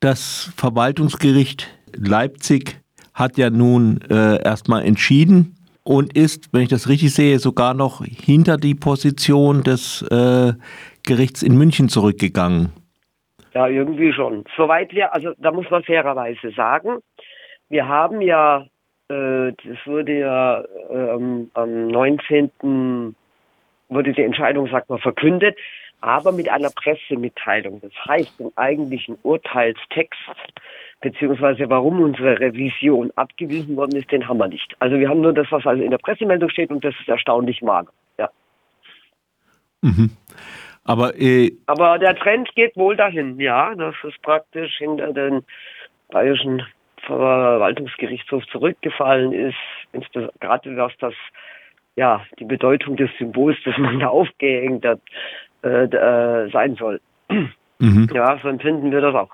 Das Verwaltungsgericht Leipzig hat ja nun äh, erstmal entschieden und ist, wenn ich das richtig sehe, sogar noch hinter die Position des äh, Gerichts in München zurückgegangen. Ja, irgendwie schon. Soweit wir, also da muss man fairerweise sagen, wir haben ja, äh, das wurde ja ähm, am 19. wurde die Entscheidung, sagt man, verkündet, aber mit einer Pressemitteilung. Das heißt, den eigentlichen Urteilstext beziehungsweise warum unsere Revision abgewiesen worden ist, den haben wir nicht. Also wir haben nur das, was also in der Pressemeldung steht und das ist erstaunlich mager. Ja. Mhm. Aber, äh, Aber der Trend geht wohl dahin, ja, dass es praktisch hinter den bayerischen Verwaltungsgerichtshof zurückgefallen ist, gerade was das ja die Bedeutung des Symbols, das man da aufgehängt hat, äh, äh, sein soll. Mhm. Ja, so empfinden wir das auch.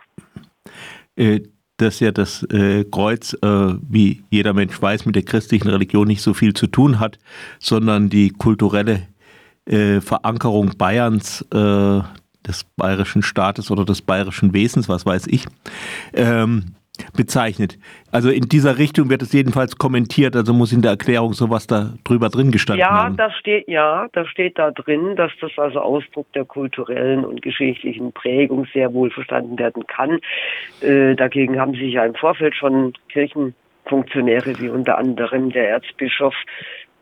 Äh, dass ja das äh, Kreuz, äh, wie jeder Mensch weiß, mit der christlichen Religion nicht so viel zu tun hat, sondern die kulturelle äh, Verankerung Bayerns, des bayerischen Staates oder des bayerischen Wesens, was weiß ich, ähm, bezeichnet. Also in dieser Richtung wird es jedenfalls kommentiert, also muss in der Erklärung sowas da drüber drin gestanden ja, haben. Das steht, ja, da steht da drin, dass das also Ausdruck der kulturellen und geschichtlichen Prägung sehr wohl verstanden werden kann. Äh, dagegen haben sich ja im Vorfeld schon Kirchenfunktionäre wie unter anderem der Erzbischof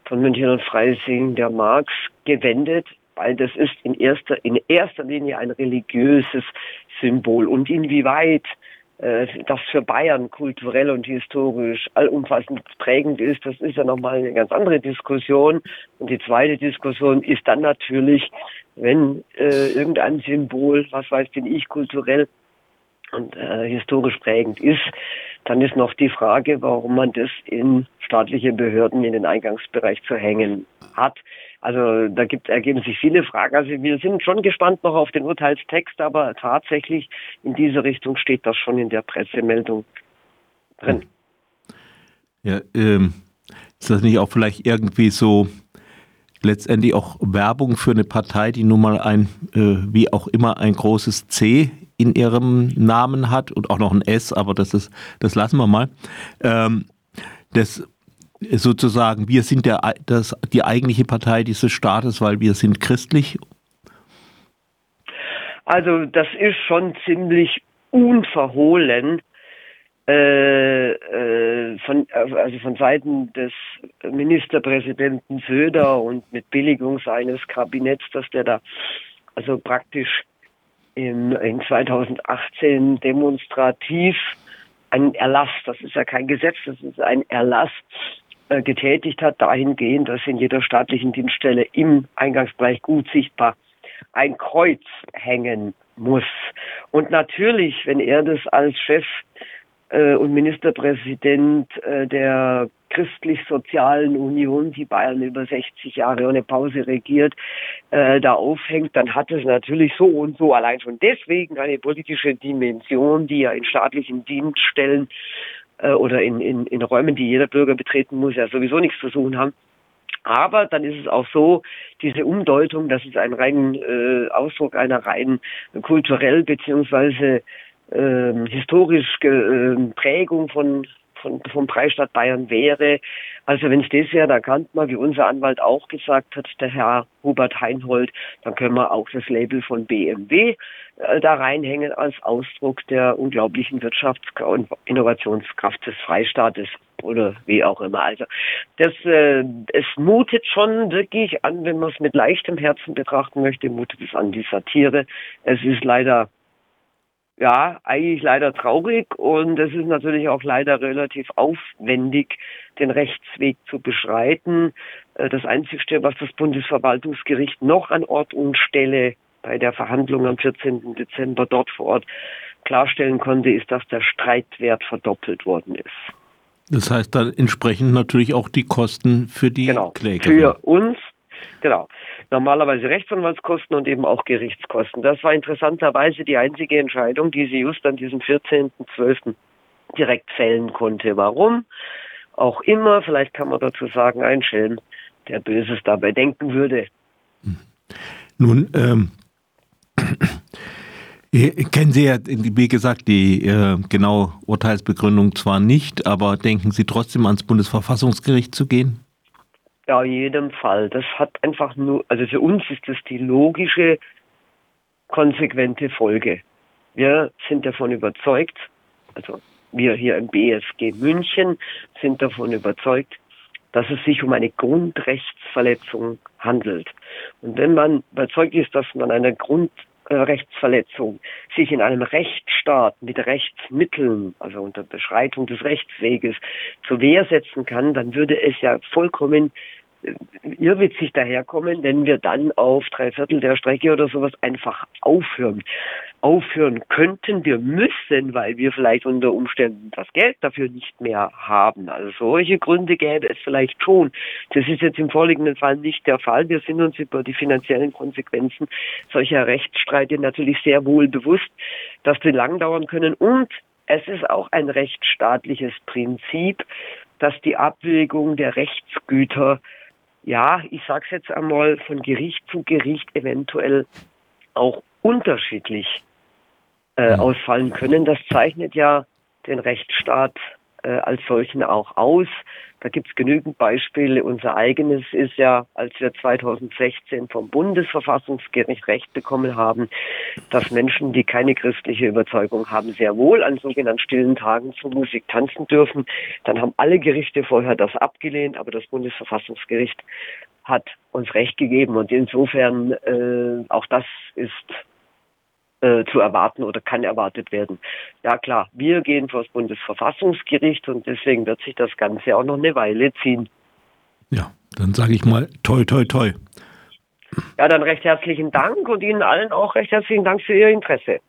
von München und Freising, der Marx, gewendet, weil das ist in erster, in erster Linie ein religiöses Symbol. Und inwieweit das für Bayern kulturell und historisch allumfassend prägend ist, das ist ja nochmal eine ganz andere Diskussion. Und die zweite Diskussion ist dann natürlich, wenn äh, irgendein Symbol, was weiß denn ich, kulturell und äh, historisch prägend ist, dann ist noch die Frage, warum man das in staatliche Behörden in den Eingangsbereich zu hängen hat. Also da gibt, ergeben sich viele Fragen. Also wir sind schon gespannt noch auf den Urteilstext, aber tatsächlich in diese Richtung steht das schon in der Pressemeldung drin. Ja, ähm, ist das nicht auch vielleicht irgendwie so letztendlich auch Werbung für eine Partei, die nun mal ein, äh, wie auch immer, ein großes C in ihrem Namen hat und auch noch ein S, aber das ist, das lassen wir mal. Ähm, das sozusagen, wir sind der, das, die eigentliche Partei dieses Staates, weil wir sind christlich? Also das ist schon ziemlich unverhohlen äh, äh, von, also von Seiten des Ministerpräsidenten Söder und mit Billigung seines Kabinetts, dass der da also praktisch in, in 2018 demonstrativ einen Erlass, das ist ja kein Gesetz, das ist ein Erlass getätigt hat, dahingehend, dass in jeder staatlichen Dienststelle im Eingangsbereich gut sichtbar ein Kreuz hängen muss. Und natürlich, wenn er das als Chef äh, und Ministerpräsident äh, der christlich-sozialen Union, die Bayern über 60 Jahre ohne Pause regiert, äh, da aufhängt, dann hat es natürlich so und so allein schon deswegen eine politische Dimension, die ja in staatlichen Dienststellen äh, oder in, in, in Räumen, die jeder Bürger betreten muss, ja sowieso nichts zu suchen haben. Aber dann ist es auch so, diese Umdeutung, das ist ein rein äh, Ausdruck einer rein kulturell beziehungsweise äh, historisch äh, Prägung von von, vom Freistaat Bayern wäre. Also wenn es das wäre, da kann man, wie unser Anwalt auch gesagt hat, der Herr Hubert Heinhold, dann können wir auch das Label von BMW äh, da reinhängen als Ausdruck der unglaublichen Wirtschafts- und Innovationskraft des Freistaates oder wie auch immer. Also das, äh, es mutet schon wirklich an, wenn man es mit leichtem Herzen betrachten möchte, mutet es an die Satire. Es ist leider ja, eigentlich leider traurig und es ist natürlich auch leider relativ aufwendig, den Rechtsweg zu beschreiten. Äh, das Einzige, was das Bundesverwaltungsgericht noch an Ort und Stelle bei der Verhandlung am 14. Dezember dort vor Ort klarstellen konnte, ist, dass der Streitwert verdoppelt worden ist. Das heißt dann entsprechend natürlich auch die Kosten für die genau, Klägerin. Für uns, genau normalerweise Rechtsanwaltskosten und eben auch Gerichtskosten. Das war interessanterweise die einzige Entscheidung, die sie just an diesem 14.12. direkt fällen konnte. Warum? Auch immer, vielleicht kann man dazu sagen, ein Schelm, der Böses dabei denken würde. Nun, ähm, Kennen Sie ja, wie gesagt, die äh, genaue Urteilsbegründung zwar nicht, aber denken Sie trotzdem ans Bundesverfassungsgericht zu gehen? Ja, in jedem Fall. Das hat einfach nur, also für uns ist das die logische, konsequente Folge. Wir sind davon überzeugt, also wir hier im BSG München sind davon überzeugt, dass es sich um eine Grundrechtsverletzung handelt. Und wenn man überzeugt ist, dass man eine Grundrechtsverletzung sich in einem Rechtsstaat mit Rechtsmitteln, also unter Beschreitung des Rechtsweges, zur Wehr setzen kann, dann würde es ja vollkommen irrwitzig daherkommen, wenn wir dann auf drei Viertel der Strecke oder sowas einfach aufhören. Aufhören könnten, wir müssen, weil wir vielleicht unter Umständen das Geld dafür nicht mehr haben. Also solche Gründe gäbe es vielleicht schon. Das ist jetzt im vorliegenden Fall nicht der Fall. Wir sind uns über die finanziellen Konsequenzen solcher Rechtsstreite natürlich sehr wohl bewusst, dass die lang dauern können und es ist auch ein rechtsstaatliches Prinzip, dass die Abwägung der Rechtsgüter ja, ich sage es jetzt einmal, von Gericht zu Gericht eventuell auch unterschiedlich äh, mhm. ausfallen können. Das zeichnet ja den Rechtsstaat äh, als solchen auch aus. Da gibt es genügend Beispiele. Unser eigenes ist ja, als wir 2016 vom Bundesverfassungsgericht Recht bekommen haben, dass Menschen, die keine christliche Überzeugung haben, sehr wohl an sogenannten stillen Tagen zur Musik tanzen dürfen. Dann haben alle Gerichte vorher das abgelehnt, aber das Bundesverfassungsgericht hat uns Recht gegeben. Und insofern äh, auch das ist äh, zu erwarten oder kann erwartet werden. Ja klar, wir gehen vor das Bundesverfassungsgericht und deswegen wird sich das Ganze auch noch eine Weile ziehen. Ja, dann sage ich mal toi toi toi. Ja, dann recht herzlichen Dank und Ihnen allen auch recht herzlichen Dank für Ihr Interesse.